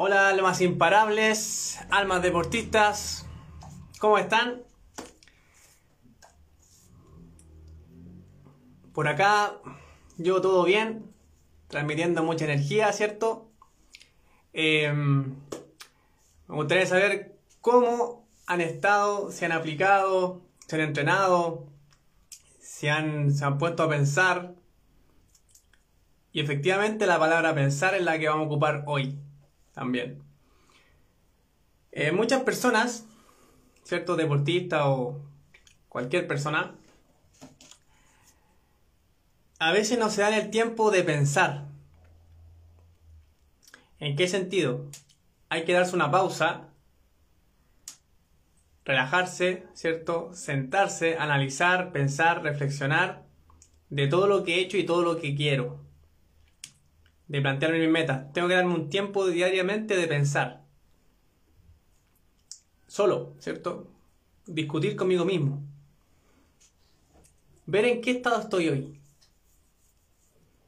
Hola almas imparables, almas deportistas, ¿cómo están? Por acá yo todo bien, transmitiendo mucha energía, ¿cierto? Eh, me gustaría saber cómo han estado, si han aplicado, si han entrenado, si han, se han puesto a pensar. Y efectivamente la palabra pensar es la que vamos a ocupar hoy también. Eh, muchas personas, ¿cierto? Deportistas o cualquier persona, a veces no se dan el tiempo de pensar. ¿En qué sentido? Hay que darse una pausa, relajarse, ¿cierto? Sentarse, analizar, pensar, reflexionar de todo lo que he hecho y todo lo que quiero. De plantearme mis metas. Tengo que darme un tiempo diariamente de pensar. Solo, ¿cierto? Discutir conmigo mismo. Ver en qué estado estoy hoy.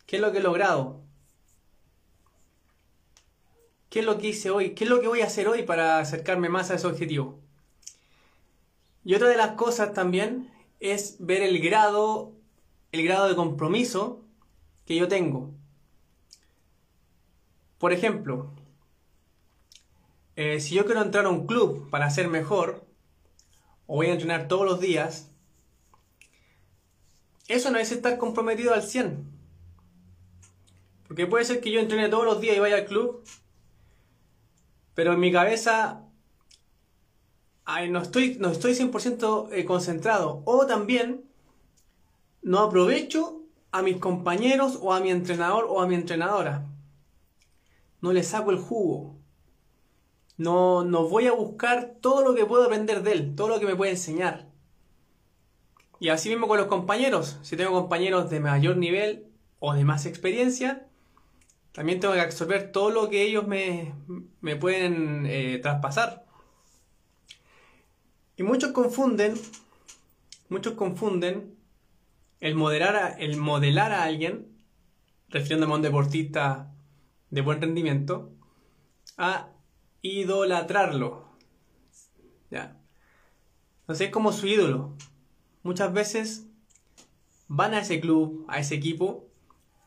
¿Qué es lo que he logrado? ¿Qué es lo que hice hoy? ¿Qué es lo que voy a hacer hoy para acercarme más a ese objetivo? Y otra de las cosas también es ver el grado, el grado de compromiso que yo tengo. Por ejemplo, eh, si yo quiero entrar a un club para ser mejor, o voy a entrenar todos los días, eso no es estar comprometido al 100. Porque puede ser que yo entrene todos los días y vaya al club, pero en mi cabeza no estoy, no estoy 100% eh, concentrado. O también no aprovecho a mis compañeros o a mi entrenador o a mi entrenadora. No le saco el jugo. No, no voy a buscar todo lo que puedo aprender de él, todo lo que me puede enseñar. Y así mismo con los compañeros. Si tengo compañeros de mayor nivel o de más experiencia, también tengo que absorber todo lo que ellos me, me pueden eh, traspasar. Y muchos confunden, muchos confunden el modelar a, el modelar a alguien, refiriéndome a un deportista de buen rendimiento, a idolatrarlo. ¿Ya? Entonces es como su ídolo. Muchas veces van a ese club, a ese equipo,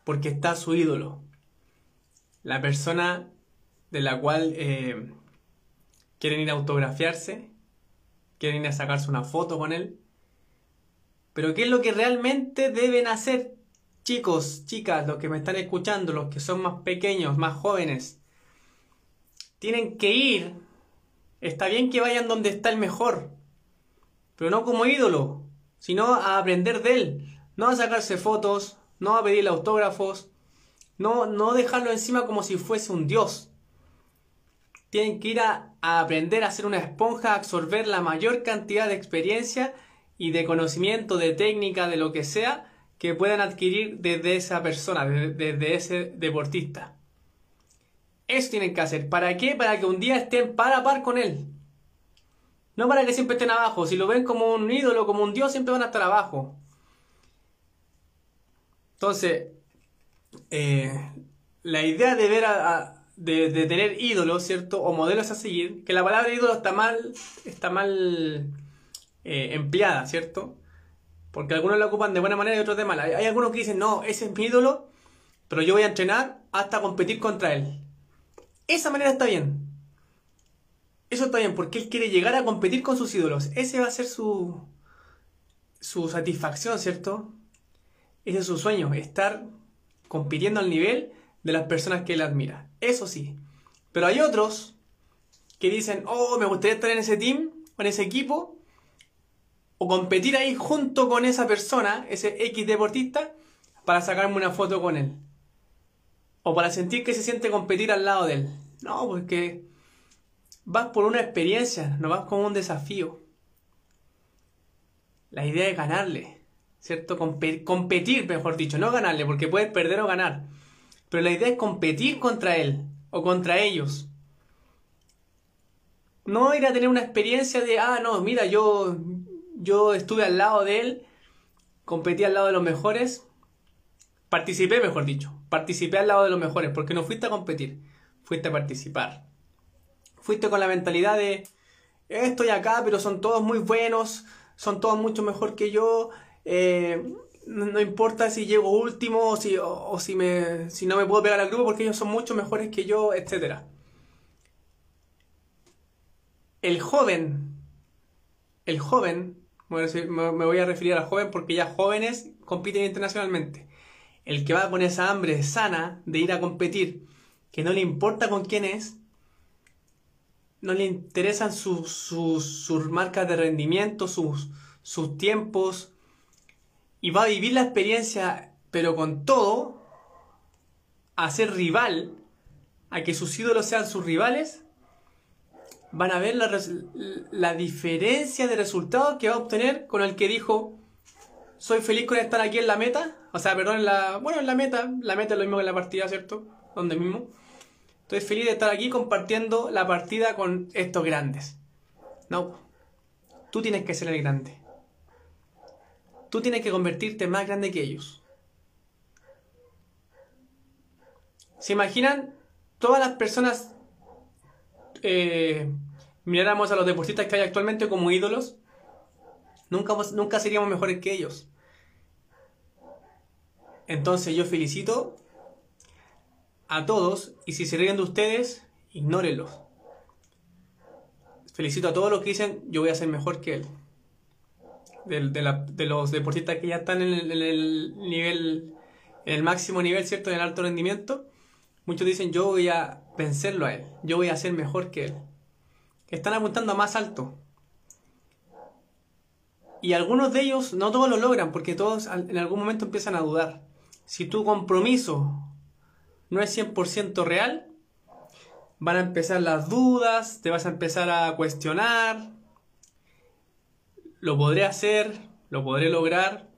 porque está su ídolo. La persona de la cual eh, quieren ir a autografiarse, quieren ir a sacarse una foto con él. Pero ¿qué es lo que realmente deben hacer, chicos, chicas, los que me están escuchando, los que son más pequeños, más jóvenes? Tienen que ir. Está bien que vayan donde está el mejor, pero no como ídolo, sino a aprender de él, no a sacarse fotos, no a pedirle autógrafos, no, no dejarlo encima como si fuese un dios. Tienen que ir a, aprender a ser una esponja, a absorber la mayor cantidad de experiencia y de conocimiento, de técnica, de lo que sea, que puedan adquirir desde esa persona, desde, ese deportista. Eso tienen que hacer. ¿Para qué? Para que un día estén par a par con él. No para que siempre estén abajo. Si lo ven como un ídolo, como un dios, siempre van a estar abajo. Entonces, eh, la idea de ver a, de, tener ídolos, ¿cierto? O modelos a seguir, que la palabra ídolo está mal, está mal eh, empleada, ¿cierto? Porque algunos la ocupan de buena manera y otros de mala. Hay, algunos que dicen, no, ese es mi ídolo, pero yo voy a entrenar hasta competir contra él. Esa manera está bien. Eso está bien, porque él quiere llegar a competir con sus ídolos. Ese va a ser su, su satisfacción, ¿cierto? Ese es su sueño, estar compitiendo al nivel de las personas que él admira. Eso sí. Pero hay otros que dicen, oh, me gustaría estar en ese team, en ese equipo, o competir ahí junto con esa persona, ese X deportista, para sacarme una foto con él. O para sentir que se siente competir al lado de él. No, porque vas por una experiencia, no vas como un desafío. La idea es ganarle, ¿cierto? competir, mejor dicho, no ganarle, porque puedes perder o ganar. Pero la idea es competir contra él o contra ellos. No ir a tener una experiencia de, ah, no, mira, yo, yo estuve al lado de él, competí al lado de los mejores, participé, mejor dicho, participé al lado de los mejores, porque no fuiste a competir, fuiste a participar. fuiste con la mentalidad de estoy acá, pero son todos muy buenos, son todos mucho mejor que yo, eh, no, importa si llego último o si, o, si, me, si no me puedo pegar al grupo porque ellos son mucho mejores que yo, etc. El joven, el joven, me voy a referir al joven porque ya jóvenes compiten internacionalmente. El que va con esa hambre sana de ir a competir, que no le importa con quién es, no le interesan sus, sus, marcas de rendimiento, sus, sus tiempos, y va a vivir la experiencia, pero con todo, a ser rival, a que sus ídolos sean sus rivales, van a ver la, la diferencia de resultados que va a obtener con el que dijo, soy feliz con estar aquí en la meta, o sea, perdón, en la, bueno, en la meta, la meta es lo mismo que en la partida, ¿cierto? Donde mismo. Estoy feliz de estar aquí compartiendo la partida con estos grandes. No, tú tienes que ser el grande. Tú tienes que convertirte más grande que ellos. ¿Se imaginan todas las personas eh, miráramos a los deportistas que hay actualmente como ídolos? Nunca, nunca seríamos mejores que ellos. Entonces yo felicito a todos y si se ríen de ustedes, ignórenlos. Felicito a todos los que dicen yo voy a ser mejor que él de, los deportistas que ya están en el, nivel, en el máximo nivel, ¿cierto? En el alto rendimiento, muchos dicen yo voy a vencerlo a él, yo voy a ser mejor que él. Están apuntando a más alto. Y algunos de ellos, no todos lo logran, porque todos en algún momento empiezan a dudar. Si tu compromiso no es 100% real, van a empezar las dudas, te vas a empezar a cuestionar, lo podré hacer, lo podré lograr.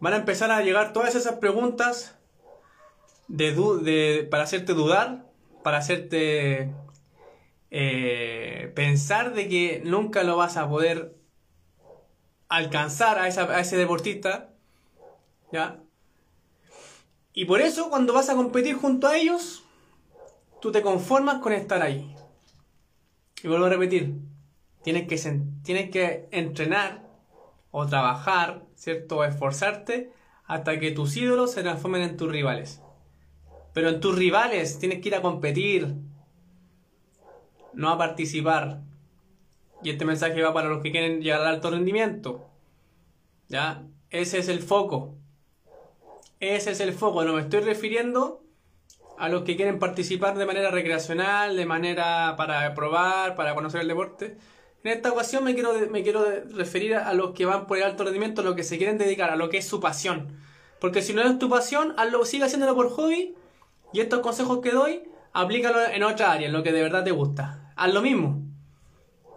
Van a empezar a llegar todas esas preguntas de, para hacerte dudar, para hacerte eh, pensar de que nunca lo vas a poder alcanzar a, ese deportista. ¿Ya? Y por eso cuando vas a competir junto a ellos, tú te conformas con estar ahí. Y vuelvo a repetir, Tienes que, tienes que entrenar o trabajar, ¿cierto? O esforzarte hasta que tus ídolos se transformen en tus rivales. Pero en tus rivales tienes que ir a competir, no a participar. Y este mensaje va para los que quieren llegar al alto rendimiento. ¿Ya? Ese es el foco. Ese es el foco. No me estoy refiriendo a los que quieren participar de manera recreacional, de manera para probar, para conocer el deporte. En esta ocasión me quiero, me quiero referir a los que van por el alto rendimiento, a los que se quieren dedicar, a lo que es su pasión. Porque si no es tu pasión, hazlo, sigue haciéndolo por hobby y estos consejos que doy, aplícalo en otra área, en lo que de verdad te gusta. Haz lo mismo.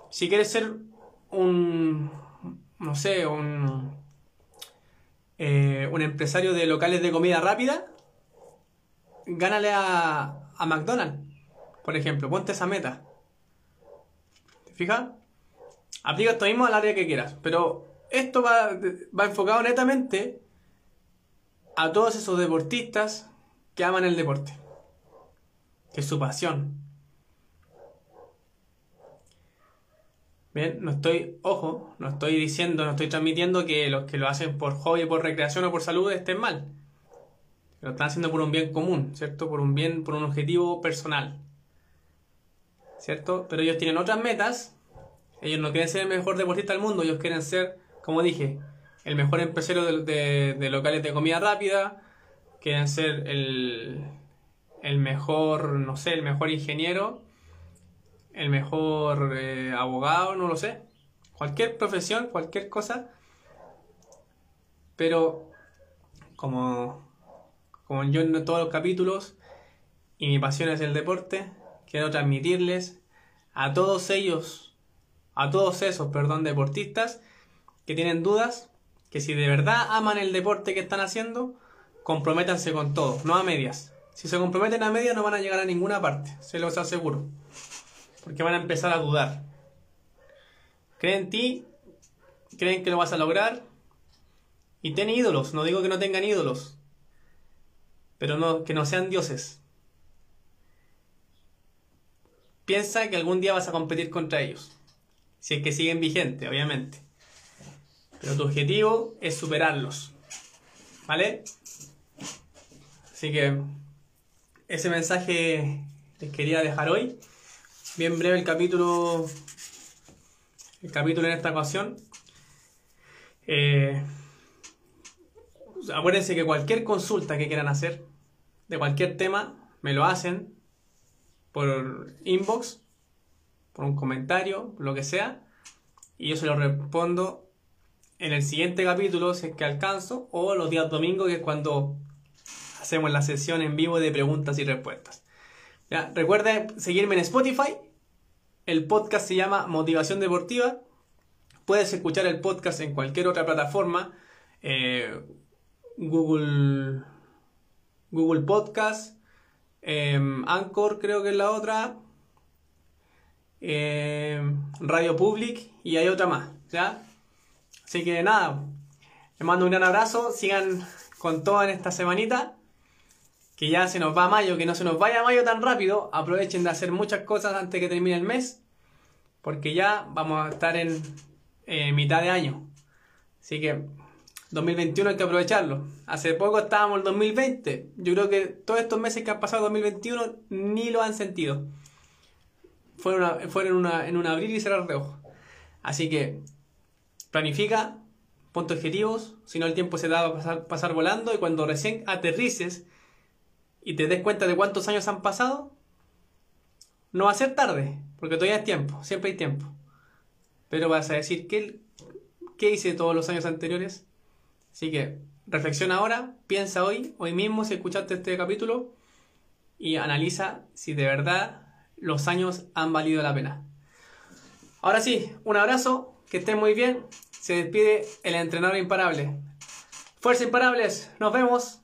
Si quieres ser un, no sé, un, eh, un empresario de locales de comida rápida, gánale a, a McDonald's, por ejemplo, ponte esa meta. ¿Te fijas? aplica esto mismo al área que quieras. Pero esto va, va enfocado netamente a todos esos deportistas que aman el deporte. Que es su pasión. Bien, no estoy, ojo, no estoy diciendo, no estoy transmitiendo que los que lo hacen por hobby, por recreación o por salud estén mal. Lo están haciendo por un bien común, ¿cierto? Por un bien, por un objetivo personal. ¿Cierto? Pero ellos tienen otras metas ellos no quieren ser el mejor deportista del mundo, ellos quieren ser, como dije, el mejor empresario de, locales de comida rápida, quieren ser el, el, mejor, no sé, el mejor ingeniero, el mejor eh, abogado, no lo sé. Cualquier profesión, cualquier cosa. Pero, como, como yo en todos los capítulos, y mi pasión es el deporte, quiero transmitirles a todos ellos a todos esos, perdón, deportistas que tienen dudas, que si de verdad aman el deporte que están haciendo, comprométanse con todo, no a medias. Si se comprometen a medias no van a llegar a ninguna parte, se los aseguro. Porque van a empezar a dudar. Creen en ti, creen que lo vas a lograr. Y ten ídolos, no digo que no tengan ídolos. Pero no, que no sean dioses. piensa que algún día vas a competir contra ellos. Si es que siguen vigentes, obviamente. Pero tu objetivo es superarlos. ¿Vale? Así que ese mensaje les quería dejar hoy. Bien breve el capítulo. El capítulo en esta ocasión. Eh, acuérdense que cualquier consulta que quieran hacer de cualquier tema, me lo hacen por inbox, por un comentario, lo que sea, y yo se lo respondo en el siguiente capítulo, si es que alcanzo, o los días domingos, que es cuando hacemos la sesión en vivo de preguntas y respuestas. Ya, recuerden seguirme en Spotify. El podcast se llama Motivación Deportiva. Puedes escuchar el podcast en cualquier otra plataforma. Eh, Google, Google Podcast, em, Anchor creo que es la otra, em, Radio Public y hay otra más, ¿ya? Así que nada, les mando un gran abrazo, sigan con todo en esta semanita, que ya se nos va mayo, que no se nos vaya mayo tan rápido, aprovechen de hacer muchas cosas antes que termine el mes, porque ya vamos a estar en eh, mitad de año. Así que 2021 hay que aprovecharlo. Hace poco estábamos en 2020. Yo creo que todos estos meses que han pasado 2021 ni lo han sentido. Fueron, una, en un abrir y cerrar de ojos. Así que planifica, ponte objetivos, si no el tiempo se da a pasar, pasar volando y cuando recién aterrices y te des cuenta de cuántos años han pasado, no va a ser tarde, porque todavía es tiempo, siempre hay tiempo. Pero vas a decir, ¿qué, qué hice todos los años anteriores? Así que reflexiona ahora, piensa hoy, hoy mismo si escuchaste este capítulo y analiza si de verdad los años han valido la pena. Ahora sí, un abrazo, que estén muy bien. Se despide el entrenador imparable. Fuerza imparables, nos vemos.